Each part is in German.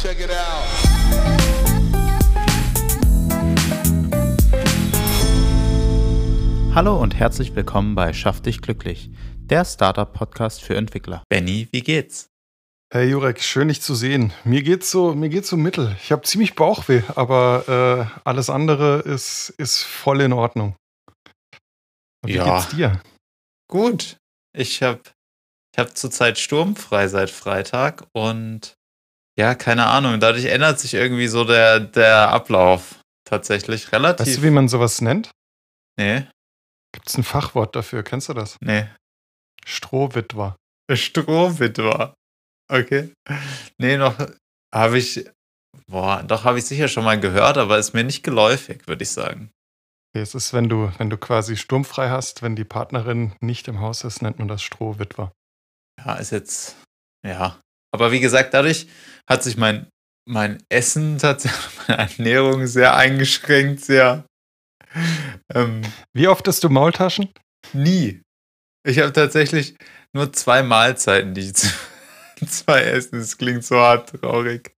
Check it out. Hallo und herzlich willkommen bei Schaff dich glücklich, der Startup-Podcast für Entwickler. Benny, wie geht's? Hey Jurek, schön dich zu sehen. Mir geht's so, mir geht's so mittel. Ich habe ziemlich Bauchweh, aber äh, alles andere ist, ist voll in Ordnung. Und wie ja. geht's dir? Gut. Ich habe ich hab zurzeit sturmfrei seit Freitag und ja, keine Ahnung. Dadurch ändert sich irgendwie so der, der Ablauf tatsächlich relativ. Weißt du, wie man sowas nennt? Nee. Gibt es ein Fachwort dafür? Kennst du das? Nee. Strohwitwer. Strohwitwer. Okay. Nee, noch habe ich. Boah, doch habe ich sicher schon mal gehört, aber ist mir nicht geläufig, würde ich sagen. Okay, es ist, wenn du, wenn du quasi sturmfrei hast, wenn die Partnerin nicht im Haus ist, nennt man das Strohwitwer. Ja, ist jetzt. Ja. Aber wie gesagt, dadurch hat sich mein, mein Essen tatsächlich, meine Ernährung sehr eingeschränkt, sehr. Ähm, Wie oft isst du Maultaschen? Nie. Ich habe tatsächlich nur zwei Mahlzeiten, die ich zwei essen. Das klingt so hart traurig.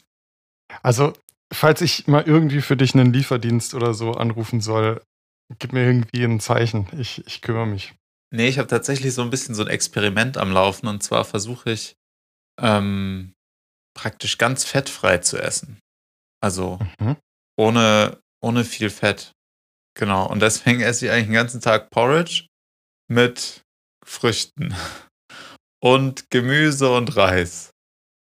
Also, falls ich mal irgendwie für dich einen Lieferdienst oder so anrufen soll, gib mir irgendwie ein Zeichen. Ich, ich kümmere mich. Nee, ich habe tatsächlich so ein bisschen so ein Experiment am Laufen und zwar versuche ich ähm, praktisch ganz fettfrei zu essen. Also mhm. ohne, ohne viel Fett. Genau. Und deswegen esse ich eigentlich den ganzen Tag Porridge mit Früchten und Gemüse und Reis.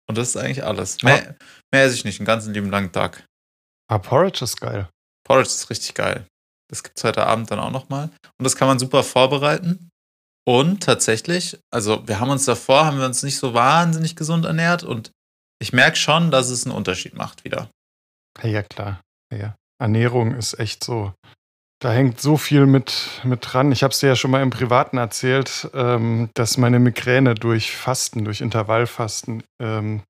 Und das ist eigentlich alles. Mehr, ah. mehr esse ich nicht, den ganzen lieben langen Tag. Ah, Porridge ist geil. Porridge ist richtig geil. Das gibt es heute Abend dann auch nochmal. Und das kann man super vorbereiten. Und tatsächlich, also wir haben uns davor, haben wir uns nicht so wahnsinnig gesund ernährt und ich merke schon, dass es einen Unterschied macht wieder. Ja, klar. Ja. Ernährung ist echt so. Da hängt so viel mit, mit dran. Ich habe es dir ja schon mal im Privaten erzählt, ähm, dass meine Migräne durch Fasten, durch Intervallfasten ähm,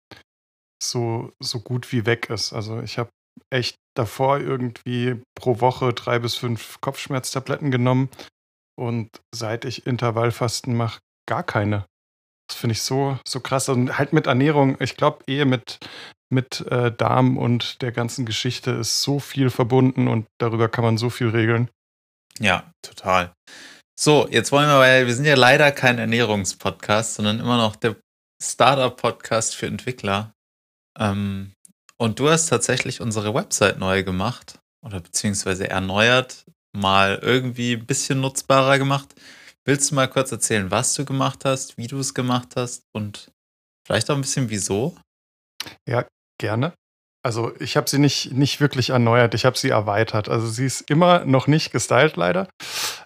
so, so gut wie weg ist. Also ich habe echt davor irgendwie pro Woche drei bis fünf Kopfschmerztabletten genommen und seit ich Intervallfasten mache, gar keine. Das finde ich so, so krass. Und halt mit Ernährung, ich glaube, Ehe mit, mit äh, Darm und der ganzen Geschichte ist so viel verbunden und darüber kann man so viel regeln. Ja, total. So, jetzt wollen wir, weil wir sind ja leider kein Ernährungspodcast, sondern immer noch der Startup-Podcast für Entwickler. Ähm, und du hast tatsächlich unsere Website neu gemacht oder beziehungsweise erneuert, mal irgendwie ein bisschen nutzbarer gemacht. Willst du mal kurz erzählen, was du gemacht hast, wie du es gemacht hast und vielleicht auch ein bisschen wieso? Ja, gerne. Also ich habe sie nicht, nicht wirklich erneuert, ich habe sie erweitert. Also sie ist immer noch nicht gestylt leider.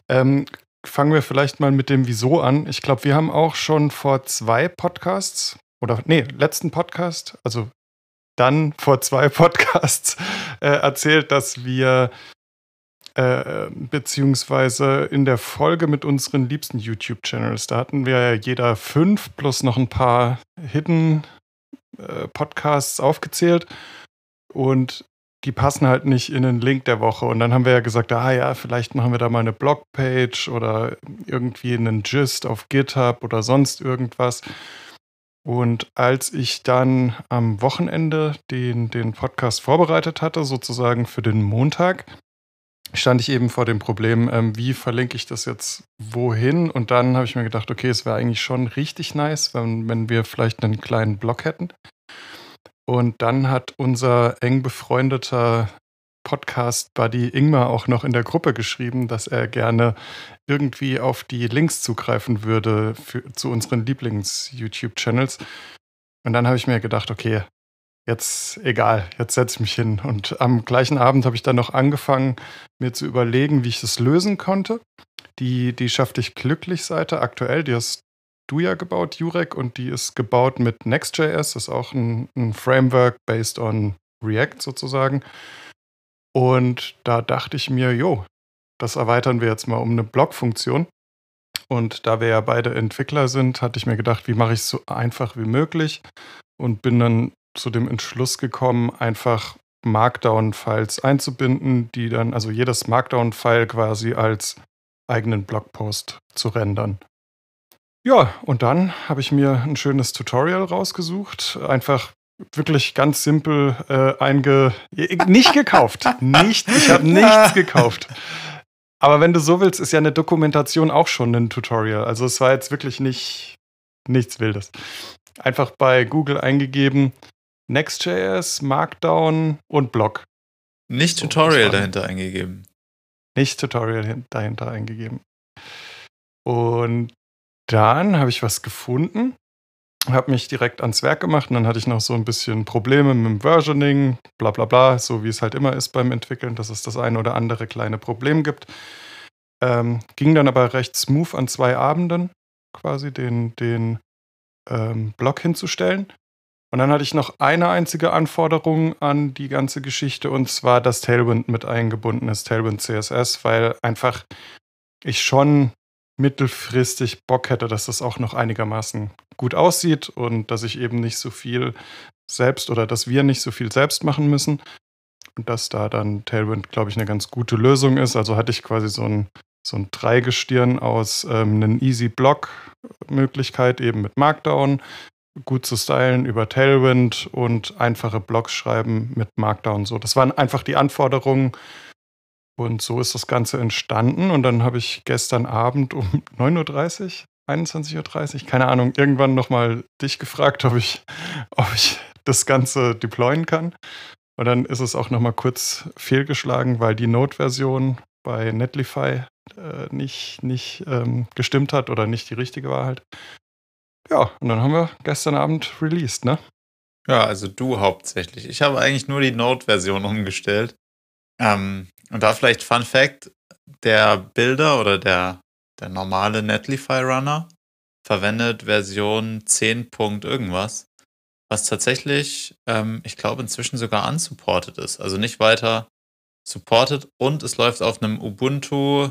Ähm, fangen wir vielleicht mal mit dem Wieso an. Ich glaube, wir haben auch schon vor zwei Podcasts oder nee, letzten Podcast, also dann vor zwei Podcasts äh, erzählt, dass wir äh, beziehungsweise in der Folge mit unseren liebsten YouTube-Channels. Da hatten wir ja jeder fünf plus noch ein paar Hidden äh, Podcasts aufgezählt. Und die passen halt nicht in den Link der Woche. Und dann haben wir ja gesagt, ah ja, vielleicht machen wir da mal eine Blogpage oder irgendwie einen Gist auf GitHub oder sonst irgendwas. Und als ich dann am Wochenende den, den Podcast vorbereitet hatte, sozusagen für den Montag, stand ich eben vor dem Problem, ähm, wie verlinke ich das jetzt wohin? Und dann habe ich mir gedacht, okay, es wäre eigentlich schon richtig nice, wenn, wenn wir vielleicht einen kleinen Blog hätten. Und dann hat unser eng befreundeter Podcast-Buddy Ingmar auch noch in der Gruppe geschrieben, dass er gerne irgendwie auf die Links zugreifen würde für, zu unseren Lieblings-YouTube-Channels. Und dann habe ich mir gedacht, okay, jetzt egal, jetzt setze ich mich hin. Und am gleichen Abend habe ich dann noch angefangen, mir zu überlegen, wie ich das lösen konnte. Die, die Schaff dich glücklich Seite aktuell, die hast du ja gebaut, Jurek, und die ist gebaut mit Next.js, das ist auch ein, ein Framework based on React sozusagen. Und da dachte ich mir, jo, das erweitern wir jetzt mal um eine Blog-Funktion. Und da wir ja beide Entwickler sind, hatte ich mir gedacht, wie mache ich es so einfach wie möglich und bin dann zu dem Entschluss gekommen, einfach Markdown-Files einzubinden, die dann, also jedes Markdown-File quasi als eigenen Blogpost zu rendern. Ja, und dann habe ich mir ein schönes Tutorial rausgesucht, einfach wirklich ganz simpel äh, einge... Nicht gekauft. nicht, ich habe nichts gekauft. Aber wenn du so willst, ist ja eine Dokumentation auch schon ein Tutorial. Also es war jetzt wirklich nicht nichts Wildes. Einfach bei Google eingegeben Next.js, Markdown und Blog. Nicht Tutorial dahinter eingegeben. Nicht Tutorial dahinter eingegeben. Und dann habe ich was gefunden, habe mich direkt ans Werk gemacht und dann hatte ich noch so ein bisschen Probleme mit dem Versioning, bla bla bla, so wie es halt immer ist beim Entwickeln, dass es das ein oder andere kleine Problem gibt. Ähm, ging dann aber recht smooth an zwei Abenden quasi den, den ähm, Blog hinzustellen. Und dann hatte ich noch eine einzige Anforderung an die ganze Geschichte und zwar, dass Tailwind mit eingebunden ist, Tailwind CSS, weil einfach ich schon mittelfristig Bock hätte, dass das auch noch einigermaßen gut aussieht und dass ich eben nicht so viel selbst oder dass wir nicht so viel selbst machen müssen. Und dass da dann Tailwind, glaube ich, eine ganz gute Lösung ist. Also hatte ich quasi so ein, so ein Dreigestirn aus ähm, einem Easy Block-Möglichkeit, eben mit Markdown, gut zu stylen über Tailwind und einfache Blogs schreiben mit Markdown. So, das waren einfach die Anforderungen, und so ist das Ganze entstanden. Und dann habe ich gestern Abend um 9.30 Uhr, 21.30 Uhr, keine Ahnung, irgendwann nochmal dich gefragt, ob ich, ob ich das Ganze deployen kann. Und dann ist es auch nochmal kurz fehlgeschlagen, weil die Node-Version bei Netlify äh, nicht, nicht ähm, gestimmt hat oder nicht die richtige war halt. Ja, und dann haben wir gestern Abend released, ne? Ja, also du hauptsächlich. Ich habe eigentlich nur die Node-Version umgestellt. Ähm, und da vielleicht Fun Fact: Der Bilder oder der, der normale Netlify Runner verwendet Version 10. irgendwas, was tatsächlich, ähm, ich glaube, inzwischen sogar unsupported ist. Also nicht weiter supported und es läuft auf einem Ubuntu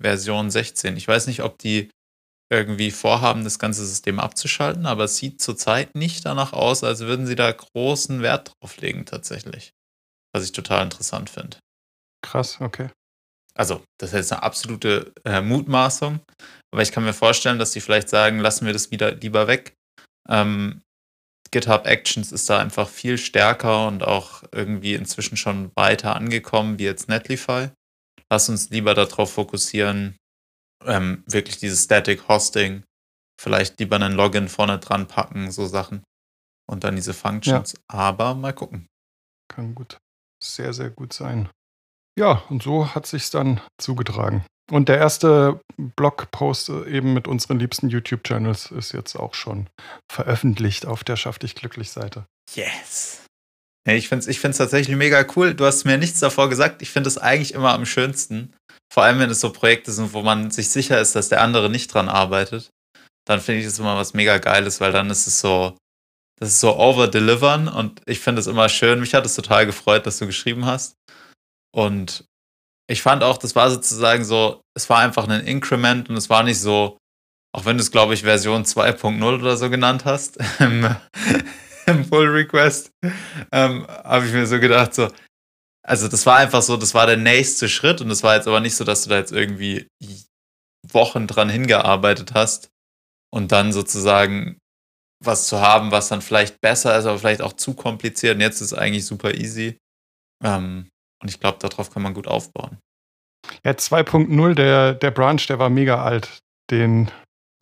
Version 16. Ich weiß nicht, ob die irgendwie vorhaben, das ganze System abzuschalten, aber es sieht zurzeit nicht danach aus, als würden sie da großen Wert drauf legen, tatsächlich. Was ich total interessant finde. Krass, okay. Also, das ist jetzt eine absolute äh, Mutmaßung, aber ich kann mir vorstellen, dass die vielleicht sagen, lassen wir das wieder lieber weg. Ähm, GitHub Actions ist da einfach viel stärker und auch irgendwie inzwischen schon weiter angekommen wie jetzt Netlify. Lass uns lieber darauf fokussieren, ähm, wirklich dieses Static Hosting, vielleicht lieber einen Login vorne dran packen, so Sachen. Und dann diese Functions. Ja. Aber mal gucken. Kann gut, sehr, sehr gut sein. Ja, und so hat sich's dann zugetragen. Und der erste Blogpost äh, eben mit unseren liebsten YouTube-Channels ist jetzt auch schon veröffentlicht auf der Schaff dich glücklich Seite. Yes. Ja, ich finde es ich find's tatsächlich mega cool. Du hast mir nichts davor gesagt. Ich finde es eigentlich immer am schönsten. Vor allem, wenn es so Projekte sind, wo man sich sicher ist, dass der andere nicht dran arbeitet. Dann finde ich das immer was mega Geiles, weil dann ist es so, das ist so over-delivern und ich finde es immer schön. Mich hat es total gefreut, dass du geschrieben hast. Und ich fand auch, das war sozusagen so, es war einfach ein Increment und es war nicht so, auch wenn du es, glaube ich, Version 2.0 oder so genannt hast, im, im Pull Request, ähm, habe ich mir so gedacht, so, also das war einfach so, das war der nächste Schritt und es war jetzt aber nicht so, dass du da jetzt irgendwie Wochen dran hingearbeitet hast und dann sozusagen was zu haben, was dann vielleicht besser ist, aber vielleicht auch zu kompliziert und jetzt ist es eigentlich super easy. Ähm, und ich glaube, darauf kann man gut aufbauen. Ja, 2.0, der, der Branch, der war mega alt. Den,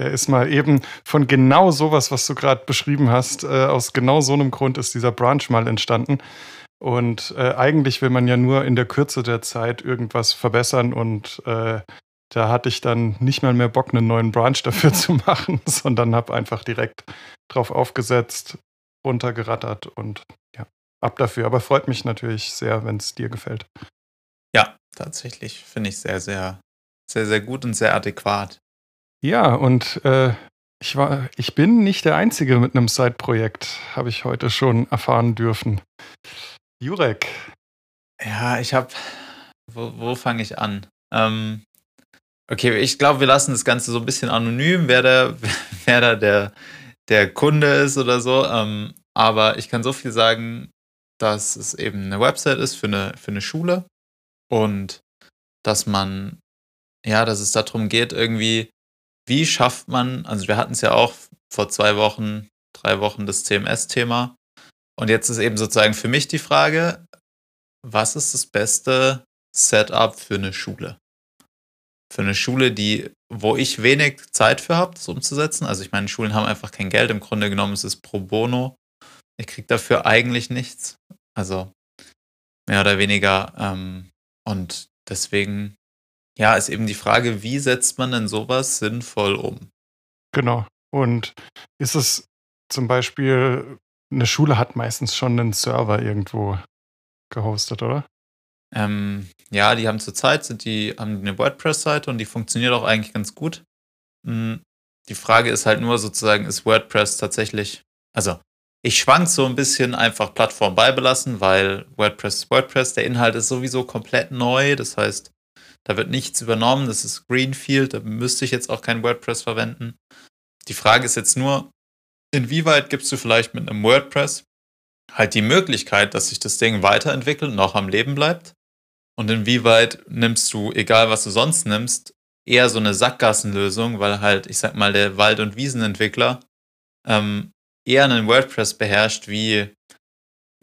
der ist mal eben von genau sowas, was du gerade beschrieben hast, äh, aus genau so einem Grund ist dieser Branch mal entstanden. Und äh, eigentlich will man ja nur in der Kürze der Zeit irgendwas verbessern und äh, da hatte ich dann nicht mal mehr Bock, einen neuen Branch dafür zu machen, sondern habe einfach direkt drauf aufgesetzt, runtergerattert und ja, ab dafür. Aber freut mich natürlich sehr, wenn es dir gefällt. Ja, tatsächlich finde ich sehr, sehr, sehr, sehr gut und sehr adäquat. Ja, und äh, ich, war, ich bin nicht der Einzige mit einem Side-Projekt, habe ich heute schon erfahren dürfen. Jurek. Ja, ich habe. Wo, wo fange ich an? Ähm, okay, ich glaube, wir lassen das Ganze so ein bisschen anonym, wer da, wer da der, der Kunde ist oder so. Ähm, aber ich kann so viel sagen, dass es eben eine Website ist für eine, für eine Schule und dass man, ja, dass es darum geht, irgendwie, wie schafft man, also wir hatten es ja auch vor zwei Wochen, drei Wochen das CMS-Thema, Und jetzt ist eben sozusagen für mich die Frage, was ist das beste Setup für eine Schule? Für eine Schule, die, wo ich wenig Zeit für habe, das umzusetzen. Also ich meine, Schulen haben einfach kein Geld. Im Grunde genommen ist es pro bono. Ich kriege dafür eigentlich nichts. Also mehr oder weniger. Ähm, und deswegen, ja, ist eben die Frage, wie setzt man denn sowas sinnvoll um? Genau. Und ist es zum Beispiel, eine Schule hat meistens schon einen Server irgendwo gehostet, oder? Ähm, ja, die haben zurzeit die haben eine WordPress-Seite und die funktioniert auch eigentlich ganz gut. Hm, die Frage ist halt nur sozusagen, ist WordPress tatsächlich, also ich schwank so ein bisschen einfach Plattform beibelassen, weil WordPress ist WordPress, der Inhalt ist sowieso komplett neu, das heißt, da wird nichts übernommen, das ist Greenfield, da müsste ich jetzt auch kein WordPress verwenden. Die Frage ist jetzt nur, inwieweit gibst du vielleicht mit einem WordPress halt die Möglichkeit, dass sich das Ding weiterentwickelt und auch am Leben bleibt? Und inwieweit nimmst du, egal was du sonst nimmst, eher so eine Sackgassenlösung, weil halt, ich sag mal, der Wald- und Wiesenentwickler ähm, eher einen WordPress beherrscht wie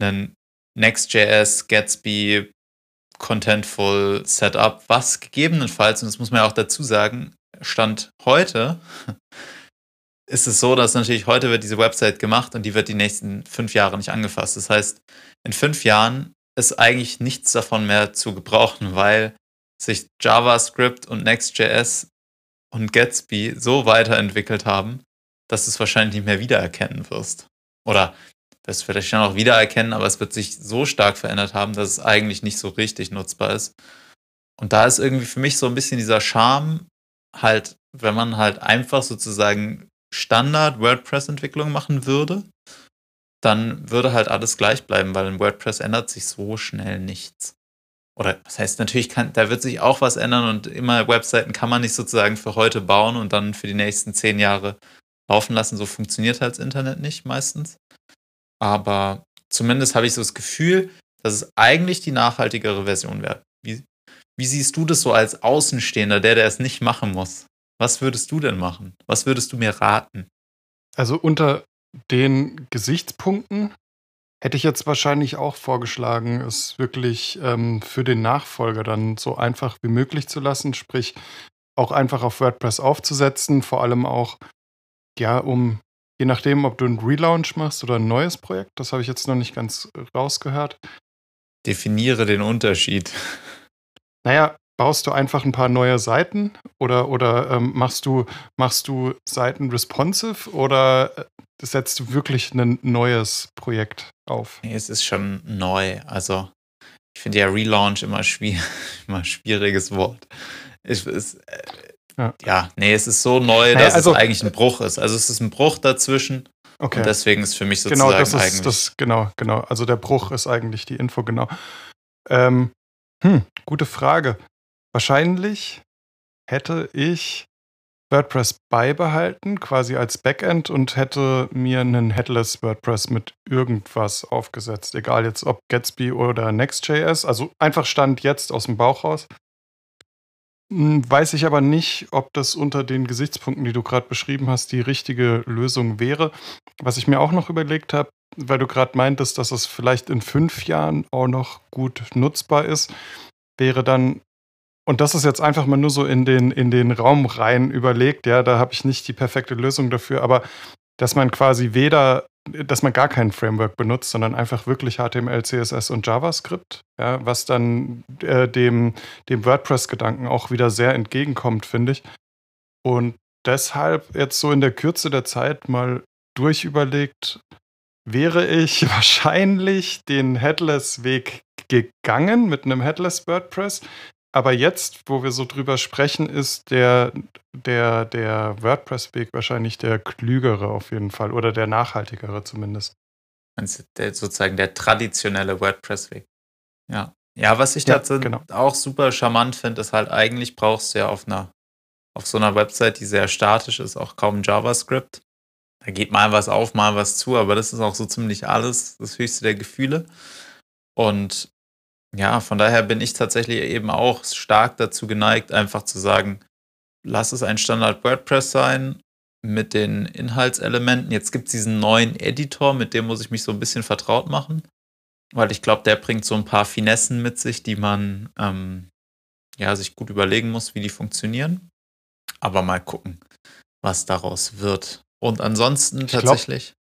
einen Next.js, Gatsby, Contentful Setup, was gegebenenfalls, und das muss man ja auch dazu sagen, Stand heute, ist es so, dass natürlich heute wird diese Website gemacht und die wird die nächsten fünf Jahre nicht angefasst. Das heißt, in fünf Jahren ist eigentlich nichts davon mehr zu gebrauchen, weil sich JavaScript und Next.js und Gatsby so weiterentwickelt haben, dass du es wahrscheinlich nicht mehr wiedererkennen wirst. Oder wirst du vielleicht schon auch wiedererkennen, aber es wird sich so stark verändert haben, dass es eigentlich nicht so richtig nutzbar ist. Und da ist irgendwie für mich so ein bisschen dieser Charme, halt, wenn man halt einfach sozusagen Standard WordPress-Entwicklung machen würde, dann würde halt alles gleich bleiben, weil in WordPress ändert sich so schnell nichts. Oder das heißt, natürlich kann, da wird sich auch was ändern und immer Webseiten kann man nicht sozusagen für heute bauen und dann für die nächsten zehn Jahre laufen lassen. So funktioniert halt das Internet nicht meistens. Aber zumindest habe ich so das Gefühl, dass es eigentlich die nachhaltigere Version wäre. Wie, wie siehst du das so als Außenstehender, der, der es nicht machen muss? Was würdest du denn machen? Was würdest du mir raten? Also unter den Gesichtspunkten hätte ich jetzt wahrscheinlich auch vorgeschlagen, es wirklich ähm, für den Nachfolger dann so einfach wie möglich zu lassen, sprich auch einfach auf WordPress aufzusetzen, vor allem auch ja, um je nachdem, ob du einen Relaunch machst oder ein neues Projekt, das habe ich jetzt noch nicht ganz rausgehört. Definiere den Unterschied. Naja, baust du einfach ein paar neue Seiten oder, oder ähm, machst, du, machst du Seiten responsive oder äh, setzt du wirklich ein neues Projekt auf? Nee, es ist schon neu. Also ich finde ja Relaunch immer, schwierig, immer schwieriges Wort. Ich, es, äh, ja. ja. nee, es ist so neu, naja, dass also, es eigentlich ein Bruch ist. Also es ist ein Bruch dazwischen. Okay. Und deswegen ist für mich sozusagen genau, das ist, eigentlich. Das, genau, genau. Also der Bruch ist eigentlich die Info, genau. Ähm, hm, gute Frage. Wahrscheinlich hätte ich WordPress beibehalten, quasi als Backend und hätte mir einen Headless WordPress mit irgendwas aufgesetzt. Egal jetzt ob Gatsby oder Next.js. Also einfach stand jetzt aus dem Bauch raus. Hm, weiß ich aber nicht, ob das unter den Gesichtspunkten, die du gerade beschrieben hast, die richtige Lösung wäre. Was ich mir auch noch überlegt habe, weil du gerade meintest, dass es vielleicht in fünf Jahren auch noch gut nutzbar ist, wäre dann, und das ist jetzt einfach mal nur so in den, in den Raum rein überlegt, ja, da habe ich nicht die perfekte Lösung dafür, aber dass man quasi weder dass man gar kein Framework benutzt, sondern einfach wirklich HTML, CSS und JavaScript, ja, was dann äh, dem, dem WordPress-Gedanken auch wieder sehr entgegenkommt, finde ich. Und deshalb jetzt so in der Kürze der Zeit mal durchüberlegt, wäre ich wahrscheinlich den Headless-Weg gegangen mit einem Headless WordPress, aber jetzt, wo wir so drüber sprechen, ist der, der, der WordPress-Weg wahrscheinlich der klügere auf jeden Fall oder der nachhaltigere zumindest. Der, sozusagen der traditionelle WordPress-Weg. Ja. Ja, was ich ja, dazu genau. auch super charmant finde, ist halt eigentlich brauchst du ja auf einer, auf so einer Website, die sehr statisch ist, auch kaum JavaScript. Da geht mal was auf, mal was zu, aber das ist auch so ziemlich alles, das höchste der Gefühle. Und ja, von daher bin ich tatsächlich eben auch stark dazu geneigt, einfach zu sagen, lass es ein Standard WordPress sein mit den Inhaltselementen. Jetzt gibt es diesen neuen Editor, mit dem muss ich mich so ein bisschen vertraut machen, weil ich glaube, der bringt so ein paar Finessen mit sich, die man ähm, ja, sich gut überlegen muss, wie die funktionieren. Aber mal gucken, was daraus wird. Und ansonsten ich tatsächlich.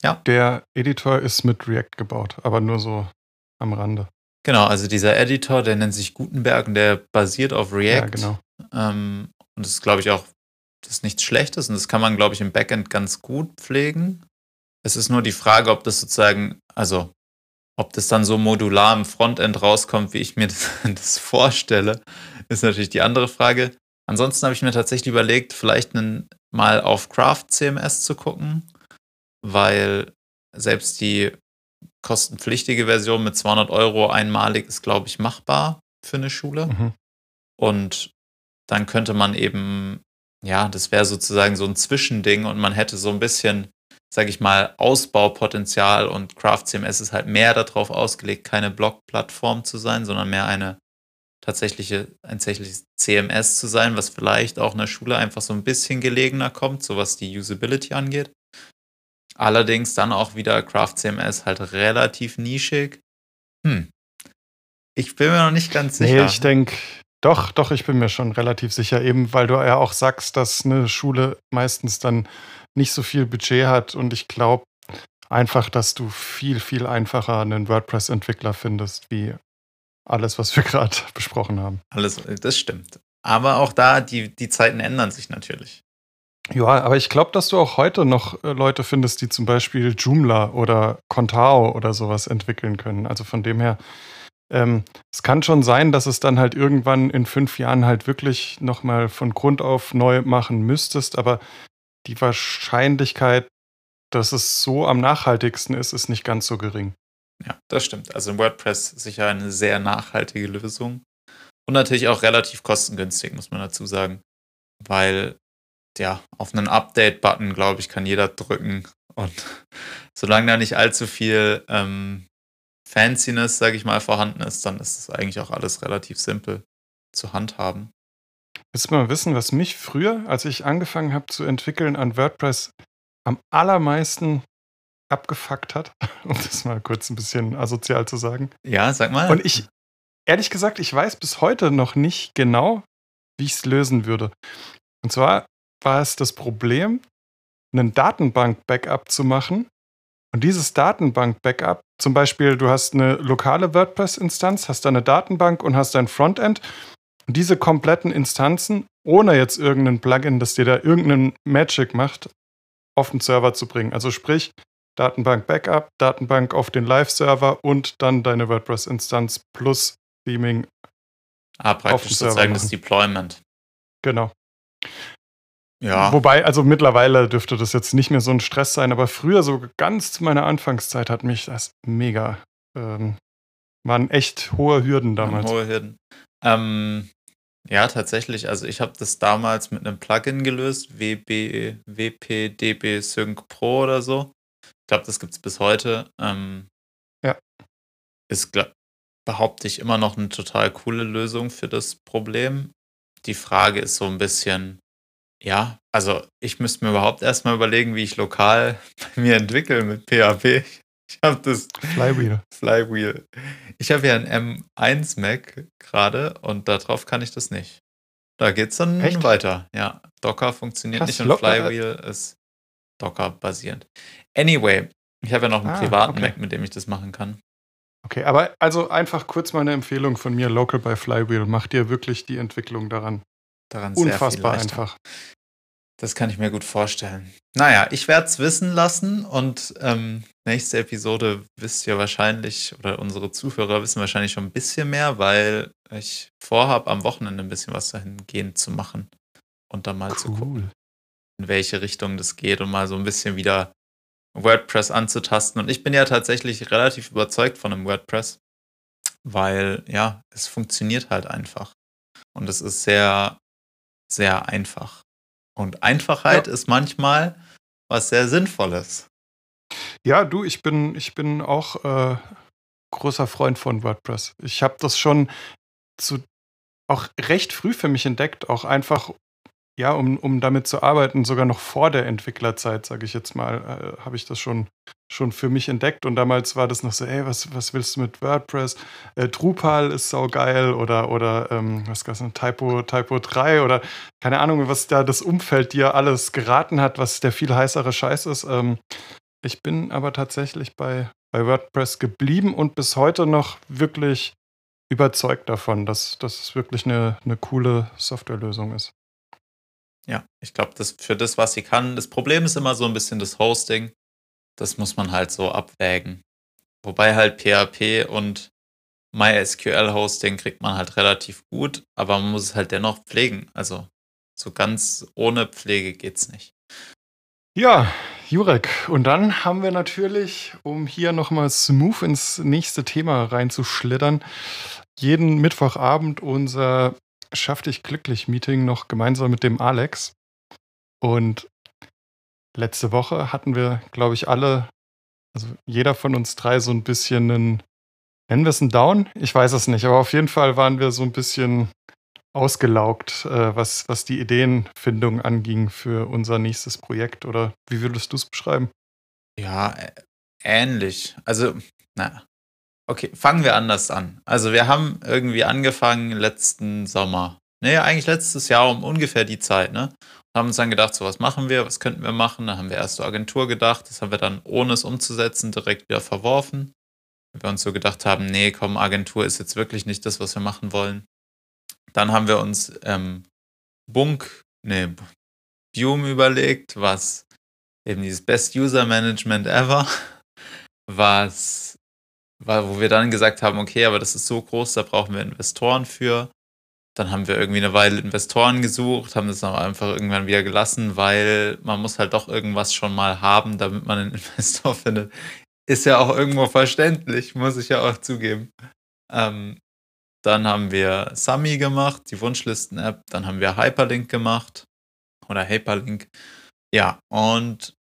Glaub, ja. Der Editor ist mit React gebaut, aber nur so am Rande. Genau, also dieser Editor, der nennt sich Gutenberg und der basiert auf React. Ja, genau. Ähm, und das ist, glaube ich, auch das ist nichts Schlechtes und das kann man, glaube ich, im Backend ganz gut pflegen. Es ist nur die Frage, ob das sozusagen, also ob das dann so modular im Frontend rauskommt, wie ich mir das, das vorstelle, ist natürlich die andere Frage. Ansonsten habe ich mir tatsächlich überlegt, vielleicht einen, mal auf Craft CMS zu gucken, weil selbst die kostenpflichtige Version mit 200 Euro einmalig ist, glaube ich, machbar für eine Schule. Mhm. Und dann könnte man eben ja, das wäre sozusagen so ein Zwischending und man hätte so ein bisschen, sage ich mal, Ausbaupotenzial und Craft CMS ist halt mehr darauf ausgelegt, keine Blog-Plattform zu sein, sondern mehr eine tatsächliche, ein tatsächliches CMS zu sein, was vielleicht auch in der Schule einfach so ein bisschen gelegener kommt, so was die Usability angeht. Allerdings dann auch wieder Craft CMS halt relativ nischig. Hm. Ich bin mir noch nicht ganz sicher. Nee, ich denke, doch, doch, ich bin mir schon relativ sicher, eben weil du ja auch sagst, dass eine Schule meistens dann nicht so viel Budget hat und ich glaube einfach, dass du viel, viel einfacher einen WordPress-Entwickler findest, wie alles, was wir gerade besprochen haben. Alles, das stimmt. Aber auch da, die, die Zeiten ändern sich natürlich. Ja, aber ich glaube, dass du auch heute noch äh, Leute findest, die zum Beispiel Joomla oder Contao oder sowas entwickeln können. Also von dem her, ähm, es kann schon sein, dass es dann halt irgendwann in fünf Jahren halt wirklich nochmal von Grund auf neu machen müsstest, aber die Wahrscheinlichkeit, dass es so am nachhaltigsten ist, ist nicht ganz so gering. Ja, das stimmt. Also in WordPress sicher eine sehr nachhaltige Lösung. Und natürlich auch relativ kostengünstig, muss man dazu sagen. Weil, ja, auf einen Update-Button, glaube ich, kann jeder drücken. Und solange da nicht allzu viel ähm, Fanciness, sage ich mal, vorhanden ist, dann ist es eigentlich auch alles relativ simpel zu handhaben. Willst du mal wissen, was mich früher, als ich angefangen habe zu entwickeln an WordPress, am allermeisten abgefuckt hat? Um das mal kurz ein bisschen asozial zu sagen. Ja, sag mal. Und ich, ehrlich gesagt, ich weiß bis heute noch nicht genau, wie ich es lösen würde. Und zwar war es das Problem, einen Datenbank-Backup zu machen und dieses Datenbank-Backup, zum Beispiel, du hast eine lokale WordPress-Instanz, hast da eine Datenbank und hast dein Frontend. Und diese kompletten Instanzen, ohne jetzt irgendein Plugin, das dir da irgendeinen Magic macht, auf den Server zu bringen. Also sprich, Datenbank Backup, Datenbank auf den Live-Server und dann deine WordPress-Instanz plus Theming. Ah, praktisch sozusagen das Deployment. Genau. Ja. Wobei, also mittlerweile dürfte das jetzt nicht mehr so ein Stress sein, aber früher, so ganz zu meiner Anfangszeit, hat mich das mega. Ähm, waren echt hohe Hürden damals. Hohe Hürden. Ähm, ja, tatsächlich. Also ich habe das damals mit einem Plugin gelöst, WB, WPDB Sync Pro oder so. Ich glaube, das gibt es bis heute. Ähm, ja. Ist, behaupte ich, immer noch eine total coole Lösung für das Problem. Die Frage ist so ein bisschen, ja, also ich müsste mir überhaupt erstmal überlegen, wie ich lokal bei mir entwickle mit PHP. Ich habe das Flywheel. Flywheel. Ich habe ja ein M1 Mac gerade und darauf kann ich das nicht. Da geht es dann Echt? weiter. Ja, Docker funktioniert Krass, nicht und Flywheel ist Docker basierend. Anyway, ich habe ja noch einen ah, privaten okay. Mac, mit dem ich das machen kann. Okay, aber also einfach kurz mal eine Empfehlung von mir, Local by Flywheel. Macht dir wirklich die Entwicklung daran daran Unfassbar einfach. Das kann ich mir gut vorstellen. Naja, ich werde es wissen lassen und ähm, nächste Episode wisst ihr wahrscheinlich, oder unsere Zuhörer wissen wahrscheinlich schon ein bisschen mehr, weil ich vorhabe, am Wochenende ein bisschen was dahingehend zu machen und dann mal cool. zu gucken, in welche Richtung das geht und mal so ein bisschen wieder WordPress anzutasten. Und ich bin ja tatsächlich relativ überzeugt von einem WordPress, weil ja, es funktioniert halt einfach. Und es ist sehr sehr einfach. Und Einfachheit ja. ist manchmal was sehr Sinnvolles. Ja, du, ich bin, ich bin auch äh, großer Freund von WordPress. Ich habe das schon zu, auch recht früh für mich entdeckt, auch einfach ja, um, um damit zu arbeiten, sogar noch vor der Entwicklerzeit, sage ich jetzt mal, äh, habe ich das schon, schon für mich entdeckt. Und damals war das noch so, ey, was, was willst du mit WordPress? Äh, Drupal ist saugeil oder, oder ähm, was gab's noch, Typo, Typo 3 oder keine Ahnung, was da das Umfeld dir alles geraten hat, was der viel heißere Scheiß ist. Ähm, ich bin aber tatsächlich bei, bei WordPress geblieben und bis heute noch wirklich überzeugt davon, dass, dass es wirklich eine, eine coole Softwarelösung ist. Ja, ich glaube, das für das, was sie kann. Das Problem ist immer so ein bisschen das Hosting. Das muss man halt so abwägen. Wobei halt PHP und MySQL-Hosting kriegt man halt relativ gut, aber man muss es halt dennoch pflegen. Also so ganz ohne Pflege geht's nicht. Ja, Jurek. Und dann haben wir natürlich, um hier nochmal smooth ins nächste Thema reinzuschlittern, jeden Mittwochabend unser Schaff dich glücklich Meeting noch gemeinsam mit dem Alex. Und letzte Woche hatten wir, glaube ich, alle, also jeder von uns drei so ein bisschen einen, nennen wir es einen Down? Ich weiß es nicht, aber auf jeden Fall waren wir so ein bisschen ausgelaugt, äh, was, was die Ideenfindung anging für unser nächstes Projekt. Oder wie würdest du es beschreiben? Ja, ähnlich. Also, na, Okay, fangen wir anders an. Also wir haben irgendwie angefangen letzten Sommer. Nee, eigentlich letztes Jahr um ungefähr die Zeit, ne? Haben uns dann gedacht, so was machen wir, was könnten wir machen? Dann haben wir erst so Agentur gedacht, das haben wir dann, ohne es umzusetzen, direkt wieder verworfen. Weil wir uns so gedacht haben, nee, komm, Agentur ist jetzt wirklich nicht das, was wir machen wollen. Dann haben wir uns ähm, Bunk, nee, Bume überlegt, was eben dieses Best User Management ever, was wo wir dann gesagt haben, okay, aber das ist so groß, da brauchen wir Investoren für. Dann haben wir irgendwie eine Weile Investoren gesucht, haben das aber einfach irgendwann wieder gelassen, weil man muss halt doch irgendwas schon mal haben, damit man einen Investor findet. Ist ja auch irgendwo verständlich, muss ich ja auch zugeben. Ähm, dann haben wir Sami gemacht, die Wunschlisten-App. Dann haben wir Hyperlink gemacht oder Hyperlink. Ja, und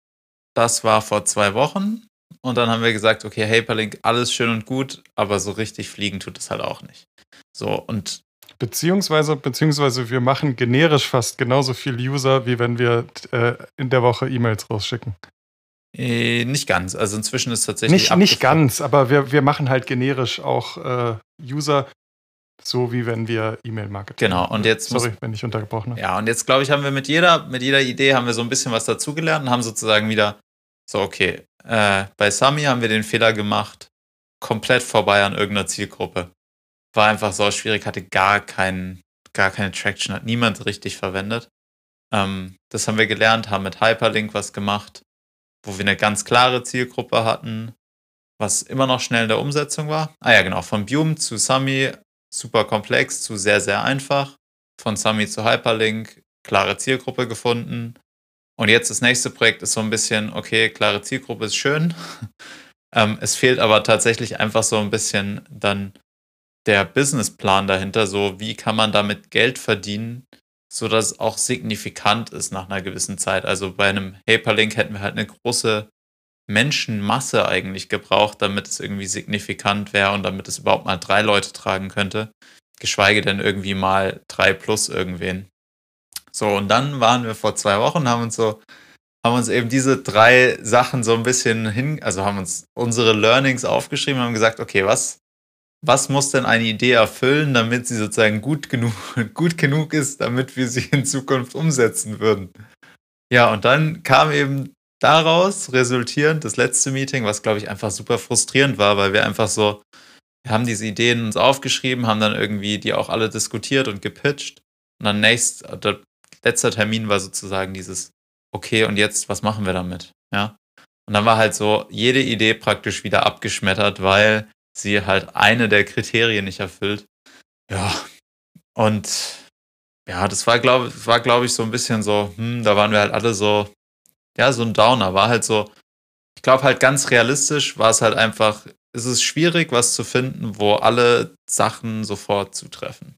das war vor zwei Wochen. Und dann haben wir gesagt, okay, Hyperlink, alles schön und gut, aber so richtig fliegen tut es halt auch nicht. So, und. Beziehungsweise, beziehungsweise wir machen generisch fast genauso viel User, wie wenn wir äh, in der Woche E-Mails rausschicken. Äh, nicht ganz. Also inzwischen ist tatsächlich. Nicht, nicht ganz, aber wir, wir machen halt generisch auch äh, User, so wie wenn wir E-Mail-Marketing. Genau, und jetzt. Sorry, muss, wenn ich untergebrochen habe. Ja, und jetzt glaube ich, haben wir mit jeder, mit jeder Idee haben wir so ein bisschen was dazugelernt und haben sozusagen wieder so, okay, äh, bei Sami haben wir den Fehler gemacht, komplett vorbei an irgendeiner Zielgruppe. War einfach so schwierig, hatte gar, kein, gar keine Traction, hat niemand richtig verwendet. Ähm, das haben wir gelernt, haben mit Hyperlink was gemacht, wo wir eine ganz klare Zielgruppe hatten, was immer noch schnell in der Umsetzung war. Ah ja, genau, von Bume zu Sami, super komplex zu sehr, sehr einfach. Von Sami zu Hyperlink, klare Zielgruppe gefunden. Und jetzt das nächste Projekt ist so ein bisschen, okay, klare Zielgruppe ist schön. ähm, es fehlt aber tatsächlich einfach so ein bisschen dann der Businessplan dahinter, so wie kann man damit Geld verdienen, sodass es auch signifikant ist nach einer gewissen Zeit. Also bei einem Hyperlink hätten wir halt eine große Menschenmasse eigentlich gebraucht, damit es irgendwie signifikant wäre und damit es überhaupt mal drei Leute tragen könnte. Geschweige denn irgendwie mal drei plus irgendwen. So, und dann waren wir vor zwei Wochen, haben uns so, haben uns eben diese drei Sachen so ein bisschen hin, also haben uns unsere Learnings aufgeschrieben haben gesagt, okay, was, was muss denn eine Idee erfüllen, damit sie sozusagen gut genug, gut genug ist, damit wir sie in Zukunft umsetzen würden? Ja, und dann kam eben daraus resultierend das letzte Meeting, was glaube ich einfach super frustrierend war, weil wir einfach so, wir haben diese Ideen uns aufgeschrieben, haben dann irgendwie die auch alle diskutiert und gepitcht. Und dann nächst, letzter Termin war sozusagen dieses, okay, und jetzt, was machen wir damit? Ja. Und dann war halt so jede Idee praktisch wieder abgeschmettert, weil sie halt eine der Kriterien nicht erfüllt. Ja. Und ja, das war, glaube war, glaub ich, so ein bisschen so, hm, da waren wir halt alle so, ja, so ein Downer. War halt so, ich glaube halt ganz realistisch war es halt einfach, es ist schwierig, was zu finden, wo alle Sachen sofort zutreffen.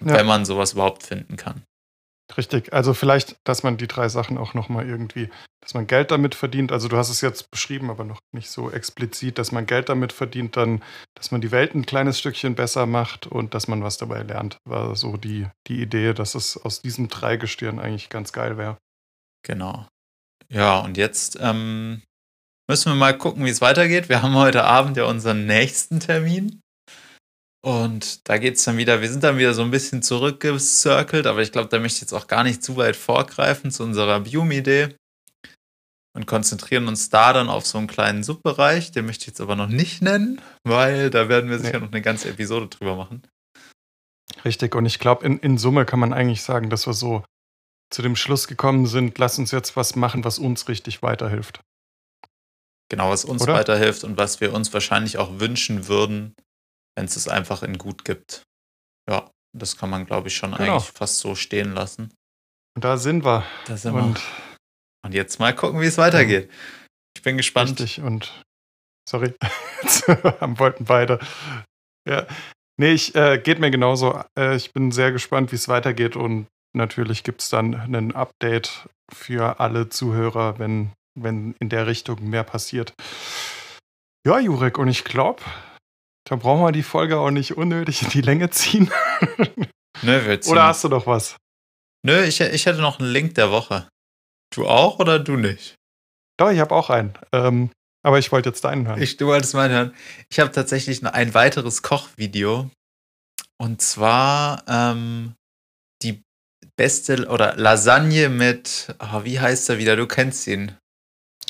Ja. Wenn man sowas überhaupt finden kann. Richtig, also vielleicht, dass man die drei Sachen auch nochmal irgendwie, dass man Geld damit verdient. Also du hast es jetzt beschrieben, aber noch nicht so explizit, dass man Geld damit verdient, dann, dass man die Welt ein kleines Stückchen besser macht und dass man was dabei lernt. War so die, die Idee, dass es aus diesem Dreigestirn eigentlich ganz geil wäre. Genau. Ja, und jetzt ähm, müssen wir mal gucken, wie es weitergeht. Wir haben heute Abend ja unseren nächsten Termin. Und da geht es dann wieder, wir sind dann wieder so ein bisschen zurückgecircelt, aber ich glaube, da möchte ich jetzt auch gar nicht zu weit vorgreifen zu unserer Bium-Idee und konzentrieren uns da dann auf so einen kleinen Subbereich, den möchte ich jetzt aber noch nicht nennen, weil da werden wir sicher nee. noch eine ganze Episode drüber machen. Richtig, und ich glaube, in, in Summe kann man eigentlich sagen, dass wir so zu dem Schluss gekommen sind, lass uns jetzt was machen, was uns richtig weiterhilft. Genau, was uns Oder? weiterhilft und was wir uns wahrscheinlich auch wünschen würden, wenn es es einfach in gut gibt. Ja, das kann man, glaube ich, schon genau. eigentlich fast so stehen lassen. Und da sind wir. Da sind und, wir. Und jetzt mal gucken, wie es weitergeht. Ich bin gespannt. Richtig, und sorry, jetzt wollten beide. Ja. Nee, ich, äh, geht mir genauso. Äh, ich bin sehr gespannt, wie es weitergeht und natürlich gibt es dann ein Update für alle Zuhörer, wenn, wenn in der Richtung mehr passiert. Ja, Jurek, und ich glaube, da brauchen wir die Folge auch nicht unnötig in die Länge ziehen. Nö, wir ziehen. Oder hast du noch was? Nö, ich, ich hätte noch einen Link der Woche. Du auch oder du nicht? Doch, ich habe auch einen. Ähm, aber ich wollte jetzt deinen hören. Ich, du wolltest meinen hören. Ich habe tatsächlich noch ein weiteres Kochvideo. Und zwar ähm, die beste oder Lasagne mit, oh, wie heißt er wieder? Du kennst ihn.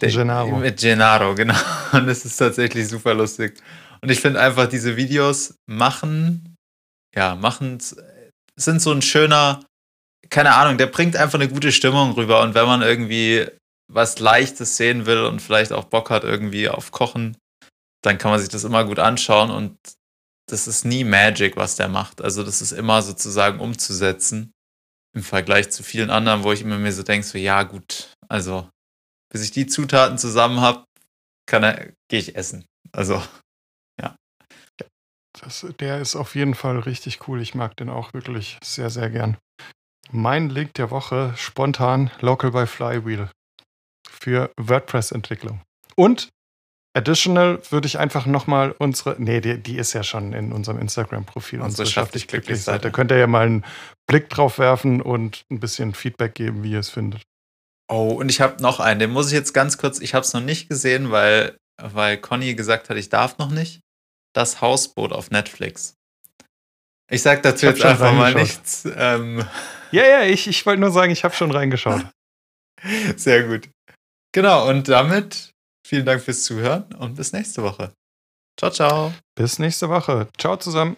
Gennaro. Mit Gennaro, genau. Und das ist tatsächlich super lustig. Und ich finde einfach, diese Videos machen, ja, machen, sind so ein schöner, keine Ahnung, der bringt einfach eine gute Stimmung rüber. Und wenn man irgendwie was Leichtes sehen will und vielleicht auch Bock hat irgendwie auf Kochen, dann kann man sich das immer gut anschauen und das ist nie Magic, was der macht. Also das ist immer sozusagen umzusetzen im Vergleich zu vielen anderen, wo ich immer mir so denke, so ja gut, also bis ich die Zutaten zusammen habe, kann er, gehe ich essen. Also das, der ist auf jeden Fall richtig cool. Ich mag den auch wirklich sehr, sehr gern. Mein Link der Woche spontan Local by Flywheel für WordPress-Entwicklung. Und additional würde ich einfach nochmal unsere, nee, die, die, ist ja schon in unserem Instagram-Profil. Unsere Schaff dich glücklich Seite. Da könnt ihr ja mal einen Blick drauf werfen und ein bisschen Feedback geben, wie ihr es findet. Oh, und ich habe noch einen, den muss ich jetzt ganz kurz, ich habe es noch nicht gesehen, weil, weil Conny gesagt hat, ich darf noch nicht. Das Hausboot auf Netflix. Ich sag dazu jetzt einfach mal nichts. Ähm ja, ja, ich, ich wollte nur sagen, ich habe schon reingeschaut. Sehr gut. Genau, und damit vielen Dank fürs Zuhören und bis nächste Woche. Ciao, ciao. Bis nächste Woche. Ciao zusammen.